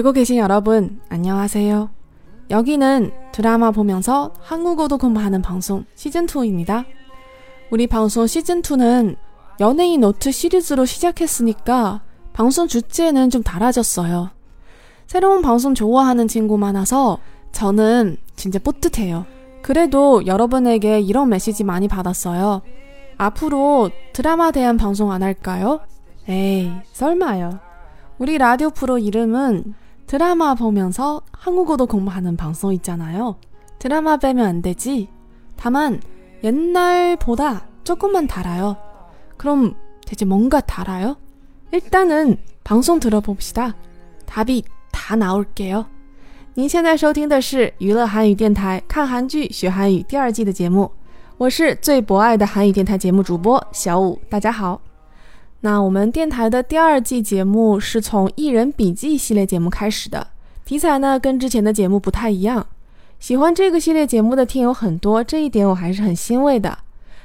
듣고 계신 여러분, 안녕하세요. 여기는 드라마 보면서 한국어도 공부하는 방송 시즌2입니다. 우리 방송 시즌2는 연예인 노트 시리즈로 시작했으니까 방송 주제는 좀 달라졌어요. 새로운 방송 좋아하는 친구 많아서 저는 진짜 뿌듯해요. 그래도 여러분에게 이런 메시지 많이 받았어요. 앞으로 드라마 대한 방송 안 할까요? 에이, 설마요. 우리 라디오 프로 이름은 드라마 보면서 한국어도 공부하는 방송 있잖아요. 드라마 빼면 안 되지? 다만 옛날보다 조금만 달아요. 그럼 대체 뭔가 달아요? 일단은 방송 들어봅시다. 답이 다 나올게요. 您现在收听的是娱乐韩语电台，看韩剧学韩语第二季的节目。我是最博爱的韩语电台节目主播小五，大家好。 那我们电台的第二季节目是从《艺人笔记》系列节目开始的，题材呢跟之前的节目不太一样。喜欢这个系列节目的听友很多，这一点我还是很欣慰的。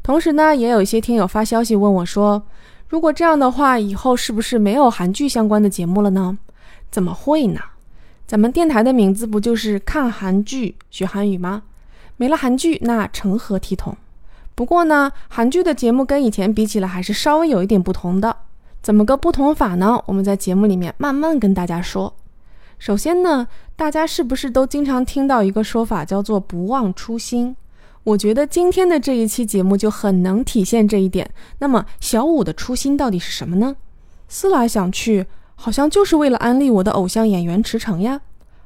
同时呢，也有一些听友发消息问我说：“如果这样的话，以后是不是没有韩剧相关的节目了呢？”怎么会呢？咱们电台的名字不就是看韩剧学韩语吗？没了韩剧，那成何体统？不过呢，韩剧的节目跟以前比起来还是稍微有一点不同的。怎么个不同法呢？我们在节目里面慢慢跟大家说。首先呢，大家是不是都经常听到一个说法叫做“不忘初心”？我觉得今天的这一期节目就很能体现这一点。那么小五的初心到底是什么呢？思来想去，好像就是为了安利我的偶像演员池诚呀。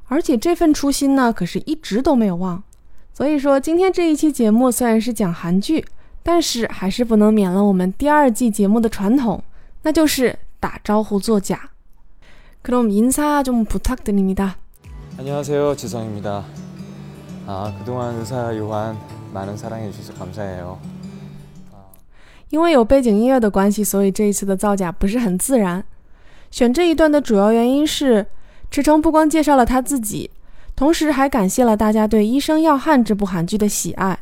而且这份初心呢，可是一直都没有忘。所以说，今天这一期节目虽然是讲韩剧，但是还是不能免了我们第二季节目的传统，那就是打招呼作假。그럼인사좀부탁드립니 다。 안녕하세요지성입니 다。 啊，그동안의사요한많은사랑해주셔서감사해 요。 因为有背景音乐的关系，所以这一次的造假不是很自然。选这一段的主要原因是，池诚不光介绍了他自己。 同时还感谢了大家对《医生要汉》这部韩剧的喜爱。《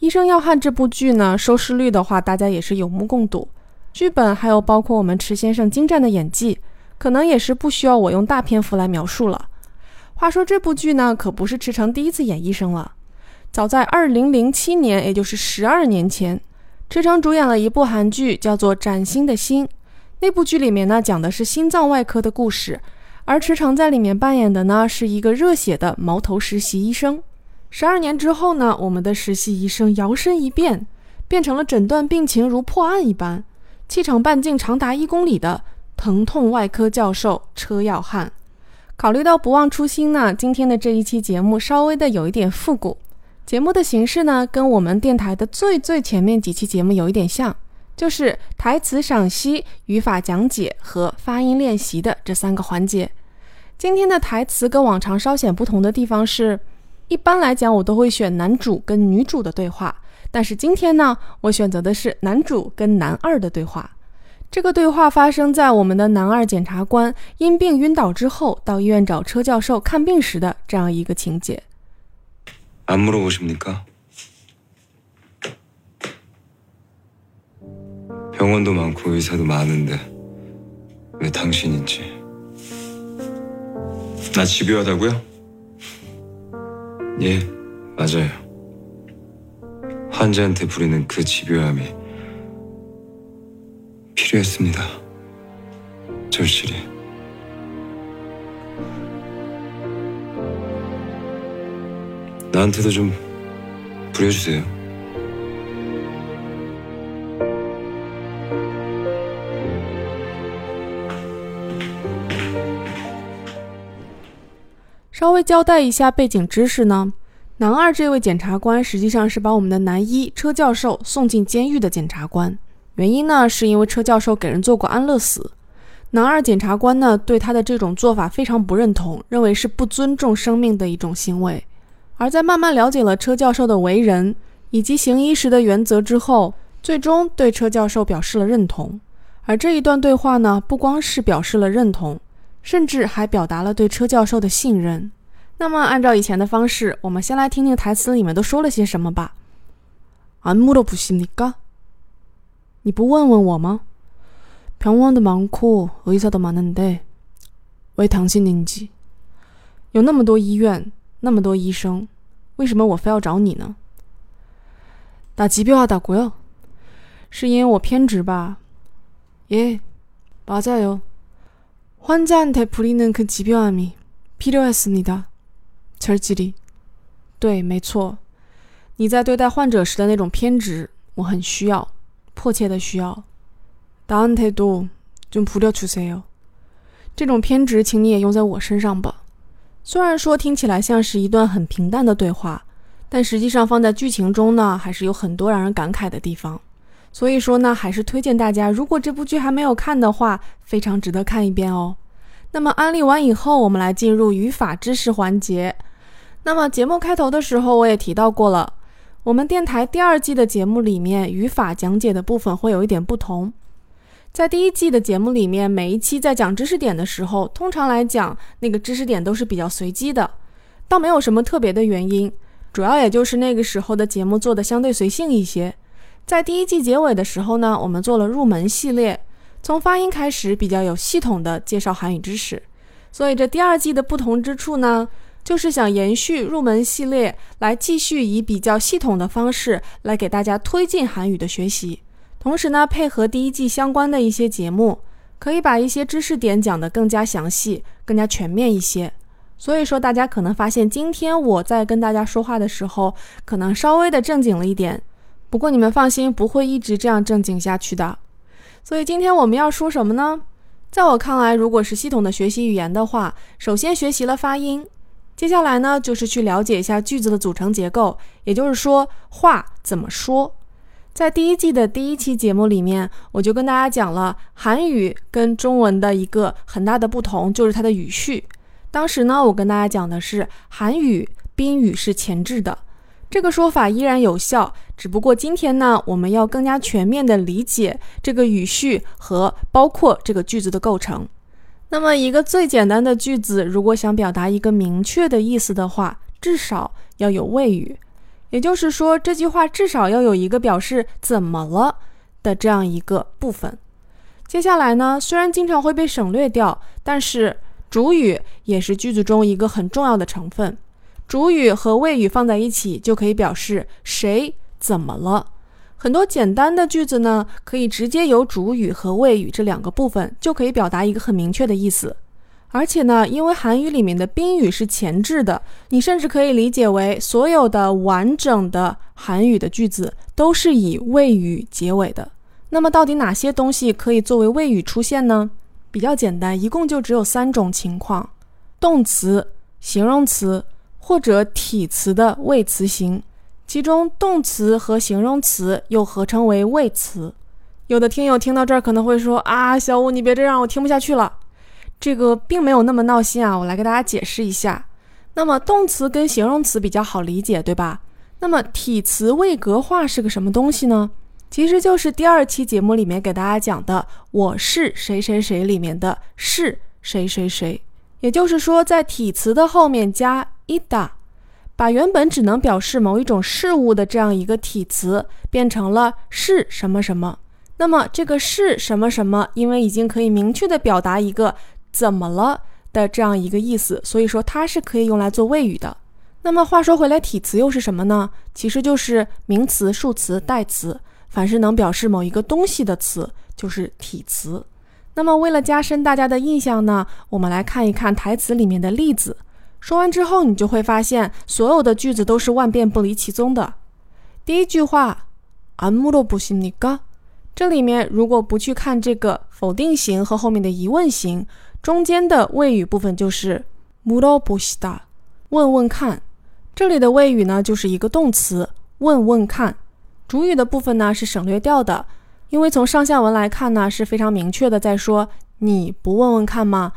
医生要汉》这部剧呢，收视率的话，大家也是有目共睹。剧本还有包括我们池先生精湛的演技，可能也是不需要我用大篇幅来描述了。话说这部剧呢，可不是池诚第一次演医生了。早在2007年，也就是十二年前，池诚主演了一部韩剧，叫做《崭新的心》。那部剧里面呢，讲的是心脏外科的故事。而池诚在里面扮演的呢，是一个热血的毛头实习医生。十二年之后呢，我们的实习医生摇身一变，变成了诊断病情如破案一般、气场半径长达一公里的疼痛外科教授车耀汉。考虑到不忘初心呢，今天的这一期节目稍微的有一点复古。节目的形式呢，跟我们电台的最最前面几期节目有一点像。就是台词赏析、语法讲解和发音练习的这三个环节。今天的台词跟往常稍显不同的地方是，一般来讲我都会选男主跟女主的对话，但是今天呢，我选择的是男主跟男二的对话。这个对话发生在我们的男二检察官因病晕倒之后，到医院找车教授看病时的这样一个情节。안물어보십니까 병원도 많고 의사도 많은데 왜 당신인지 나 집요하다고요? 예, 맞아요. 환자한테 부리는 그 집요함이 필요했습니다. 절실히. 나한테도 좀 부려주세요. 稍微交代一下背景知识呢，男二这位检察官实际上是把我们的男一车教授送进监狱的检察官。原因呢，是因为车教授给人做过安乐死。男二检察官呢，对他的这种做法非常不认同，认为是不尊重生命的一种行为。而在慢慢了解了车教授的为人以及行医时的原则之后，最终对车教授表示了认同。而这一段对话呢，不光是表示了认同。甚至还表达了对车教授的信任。那么，按照以前的方式，我们先来听听台词里面都说了些什么吧。안물어보십니 까？ 你不问问我吗？병원도많고의사도많은데왜당신인 지？ 有那么多医院，那么多医生，为什么我非要找你呢？나집요하다고요是因为我偏执吧？예맞아요 환자한테부리는그집요함이필요했습니다철질이对，没错，你在对待患者时的那种偏执，我很需要，迫切的需要。나한테도좀부려주세요这种偏执，请你也用在我身上吧。虽然说听起来像是一段很平淡的对话，但实际上放在剧情中呢，还是有很多让人感慨的地方。 所以说呢，还是推荐大家，如果这部剧还没有看的话，非常值得看一遍哦。那么安利完以后，我们来进入语法知识环节。那么节目开头的时候，我也提到过了，我们电台第二季的节目里面，语法讲解的部分会有一点不同。在第一季的节目里面，每一期在讲知识点的时候，通常来讲，那个知识点都是比较随机的，倒没有什么特别的原因，主要也就是那个时候的节目做的相对随性一些。在第一季结尾的时候呢，我们做了入门系列，从发音开始，比较有系统的介绍韩语知识。所以这第二季的不同之处呢，就是想延续入门系列，来继续以比较系统的方式来给大家推进韩语的学习。同时呢，配合第一季相关的一些节目，可以把一些知识点讲得更加详细、更加全面一些。所以说，大家可能发现今天我在跟大家说话的时候，可能稍微的正经了一点。不过你们放心，不会一直这样正经下去的。所以今天我们要说什么呢？在我看来，如果是系统的学习语言的话，首先学习了发音，接下来呢就是去了解一下句子的组成结构，也就是说话怎么说。在第一季的第一期节目里面，我就跟大家讲了韩语跟中文的一个很大的不同，就是它的语序。当时呢，我跟大家讲的是韩语宾语是前置的，这个说法依然有效。只不过今天呢，我们要更加全面的理解这个语序和包括这个句子的构成。那么，一个最简单的句子，如果想表达一个明确的意思的话，至少要有谓语。也就是说，这句话至少要有一个表示“怎么了”的这样一个部分。接下来呢，虽然经常会被省略掉，但是主语也是句子中一个很重要的成分。主语和谓语放在一起，就可以表示谁怎么了。很多简单的句子呢，可以直接由主语和谓语这两个部分，就可以表达一个很明确的意思。而且呢，因为韩语里面的宾语是前置的，你甚至可以理解为所有的完整的韩语的句子都是以谓语结尾的。那么，到底哪些东西可以作为谓语出现呢？比较简单，一共就只有三种情况：动词、形容词或者体词的谓词型。其中，动词和形容词又合称为谓词。有的听友听到这儿可能会说：“啊，小五，你别这样，我听不下去了。”这个并没有那么闹心啊，我来给大家解释一下。那么动词跟形容词比较好理解，对吧？那么体词位格化是个什么东西呢？其实就是第二期节目里面给大家讲的“我是谁谁谁”里面的“是谁谁谁”，也就是说在体词的后面加 ida，把原本只能表示某一种事物的这样一个体词变成了是什么什么。那么这个是什么什么，因为已经可以明确的表达一个。怎么了的这样一个意思，所以说它是可以用来做谓语的。那么话说回来，体词又是什么呢？其实就是名词、数词、代词，凡是能表示某一个东西的词就是体词。那么为了加深大家的印象呢，我们来看一看台词里面的例子。说完之后，你就会发现所有的句子都是万变不离其宗的。第一句话，안물어보십니 까？ 这里面如果不去看这个否定型和后面的疑问型。中间的谓语部分就是물어보시 다， 问问看。这里的谓语呢，就是一个动词，问问看。主语的部分呢是省略掉的，因为从上下文来看呢，是非常明确的在说你不问问看吗？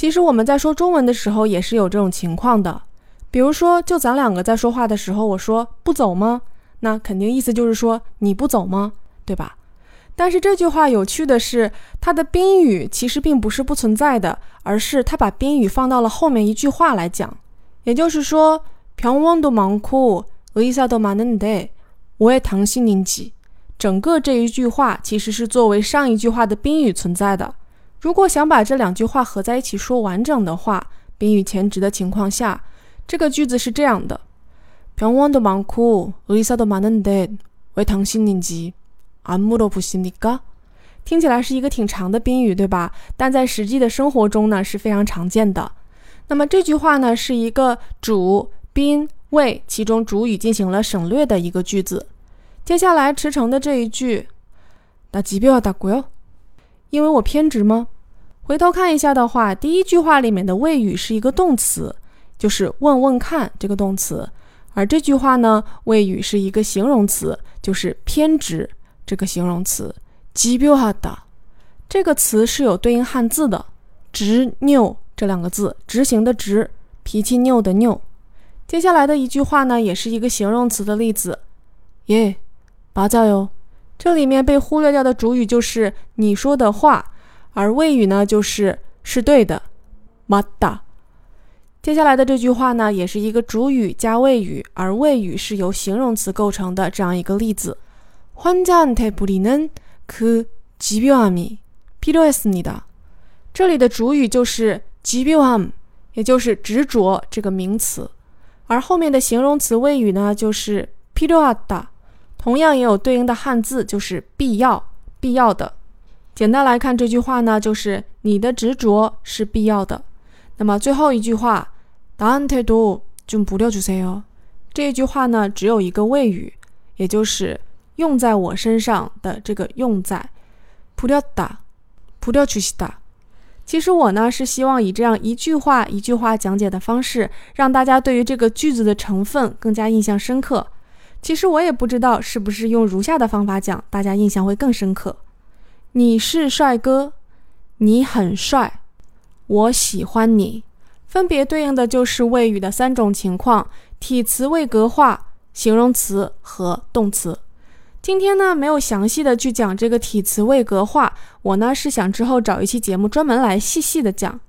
其实我们在说中文的时候也是有这种情况的。比如说，就咱两个在说话的时候，我说不走吗？那肯定意思就是说你不走吗？对吧？但是这句话有趣的是，它的宾语其实并不是不存在的，而是它把宾语放到了后面一句话来讲。也就是说，병원도많고의사도많은데왜당신인 지？ 整个这一句话其实是作为上一句话的宾语存在的。 如果想把这两句话合在一起说完整的话， 宾语前置的情况下，这个句子是这样的：병원도많고의사도많은데왜당신인지안물어보십니까？听起来是一个挺长的宾语，对吧？但在实际的生活中呢是非常常见的。那么这句话呢是一个主宾谓其中主语进行了省略的一个句子。接下来驰骋的这一句，那疾病要打过哟， 因为我偏执吗？回头看一下的话，第一句话里面的谓语是一个动词，就是问问看这个动词，而这句话呢，谓语是一个形容词，就是偏执这个形容词。疾病哈达这个词是有对应汉字的，执拗这两个字，执行的执，脾气拗的拗。接下来的一句话呢，也是一个形容词的例子，耶。八加哟，这里面被忽略掉的主语就是你说的话，而谓语呢就是是对的，马达。接下来的这句话呢，也是一个主语加谓语，而谓语是由形容词构成的这样一个例子。환자한테부리는그집요함이필요했습니다这里的主语就是집요 함， 也就是执着这个名词，而后面的形容词谓语呢就是필요하 다。 同样也有对应的汉字，就是必要必要的。简单来看这句话呢，就是你的执着是必要的。那么最后一句话，don't do 就不掉就 say 哦。这一句话呢，只有一个谓语，也就是用在我身上的这个用在，普调打，普调去西打。其实我呢，是希望以这样一句话一句话讲解的方式，让大家对于这个句子的成分更加印象深刻。其实我也不知道是不是用如下的方法讲，大家印象会更深刻。你是帅哥，你很帅，我喜欢你，分别对应的就是谓语的三种情况：体词位格化、形容词和动词。今天呢，没有详细的去讲这个体词位格化，我呢是想之后找一期节目专门来细细的讲。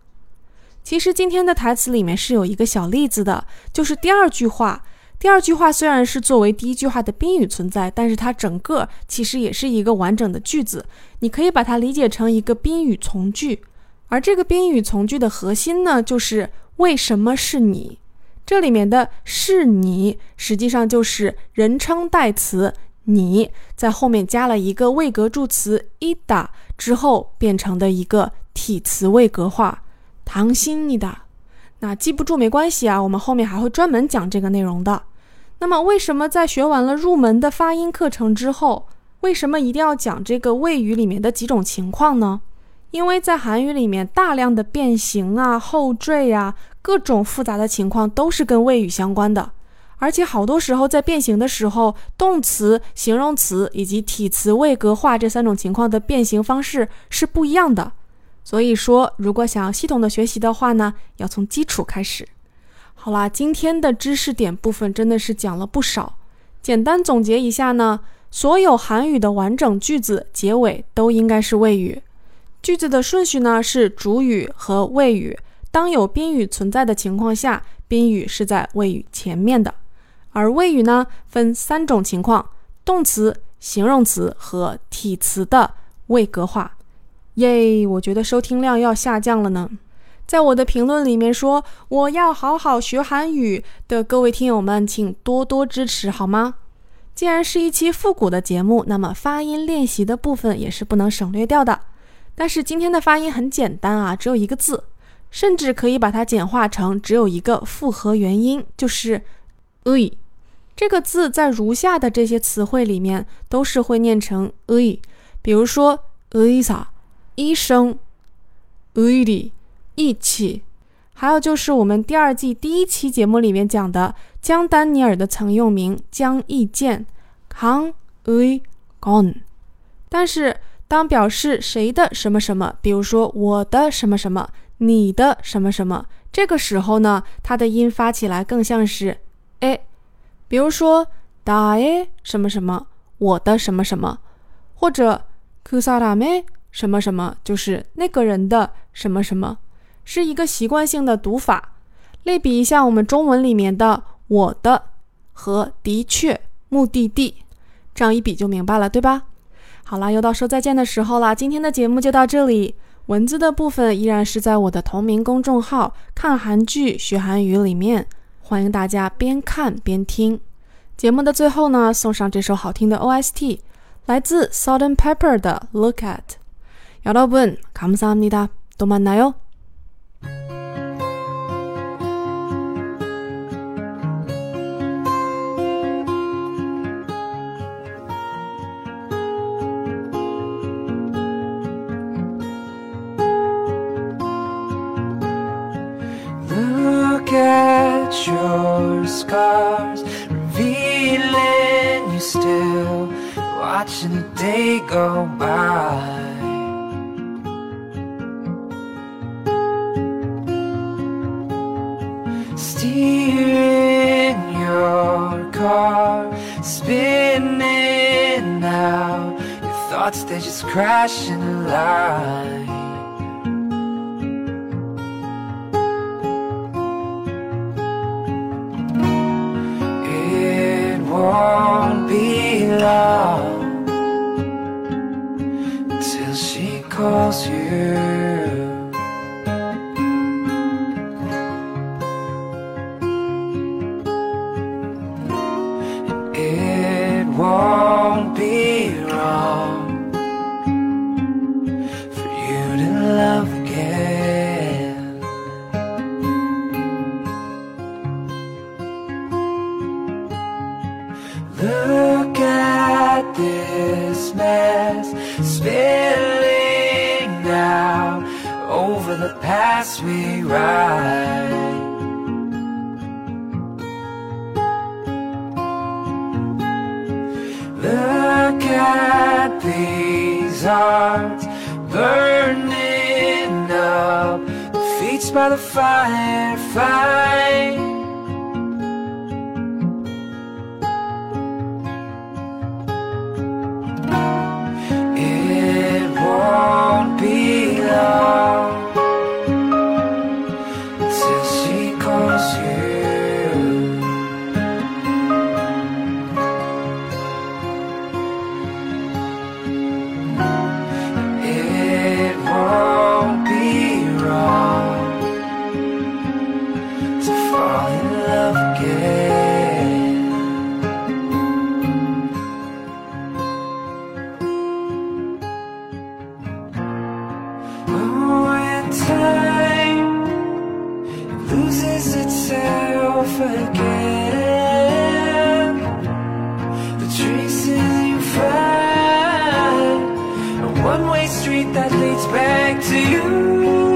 其实今天的台词里面是有一个小例子的，就是第二句话。第二句话虽然是作为第一句话的宾语存在，但是它整个其实也是一个完整的句子。你可以把它理解成一个宾语从句，而这个宾语从句的核心呢，就是为什么是你？这里面的是你，实际上就是人称代词你在后面加了一个位格助词 “ida” 之后变成的一个体词位格化。唐心你的，那记不住没关系啊，我们后面还会专门讲这个内容的。那么，为什么在学完了入门的发音课程之后，为什么一定要讲这个谓语里面的几种情况呢？因为在韩语里面，大量的变形啊、后缀啊，各种复杂的情况都是跟谓语相关的。而且好多时候在变形的时候，动词、形容词以及体词位格化这三种情况的变形方式是不一样的。所以说，如果想要系统的学习的话呢，要从基础开始。好啦，今天的知识点部分真的是讲了不少。简单总结一下呢，所有韩语的完整句子结尾都应该是谓语。句子的顺序呢是主语和谓语。当有宾语存在的情况下，宾语是在谓语前面的。而谓语呢分三种情况：动词、形容词和体词的位格化。耶，我觉得收听量要下降了呢。在我的评论里面说我要好好学韩语的各位听友们，请多多支持好吗？既然是一期复古的节目，那么发音练习的部分也是不能省略掉的。但是今天的发音很简单啊，只有一个字，甚至可以把它简化成只有一个复合元音，就是“ e 这个字在如下的这些词汇里面都是会念成“ e 比如说“ e 啥医生 ”，“e 里”。一起。还有就是我们第二季第一期节目里面讲的姜丹尼尔的曾用名姜益健 can we g o n 但是当表示谁的什么什么比如说我的什么什么你的什么什么这个时候呢它的音发起来更像是 a 比如说 da 什么什么我的什么什么或者 kusaram 什么什么就是那个人的什么什么。是一个习惯性的读法，类比一下我们中文里面的“我的”和“的确”“目的地”，这样一比就明白了，对吧？好啦，又到说再见的时候了，今天的节目就到这里， 文字的部分依然是在我的同名公众号“看韩剧学韩语”里面，欢迎大家边看边听。节目的最后呢，送上这首好听的 OST，来自 Salt and Pepper 的《Look At》。여러분감사합니다또만나요 Look at your scars, revealing you still, watching the day go by. Car, spinning out, your thoughts they just crash in a. It won't be long till she calls you. Past we ride. Look at these hearts burning up, feet by the firefly. It won't be long one-way street that leads back to you.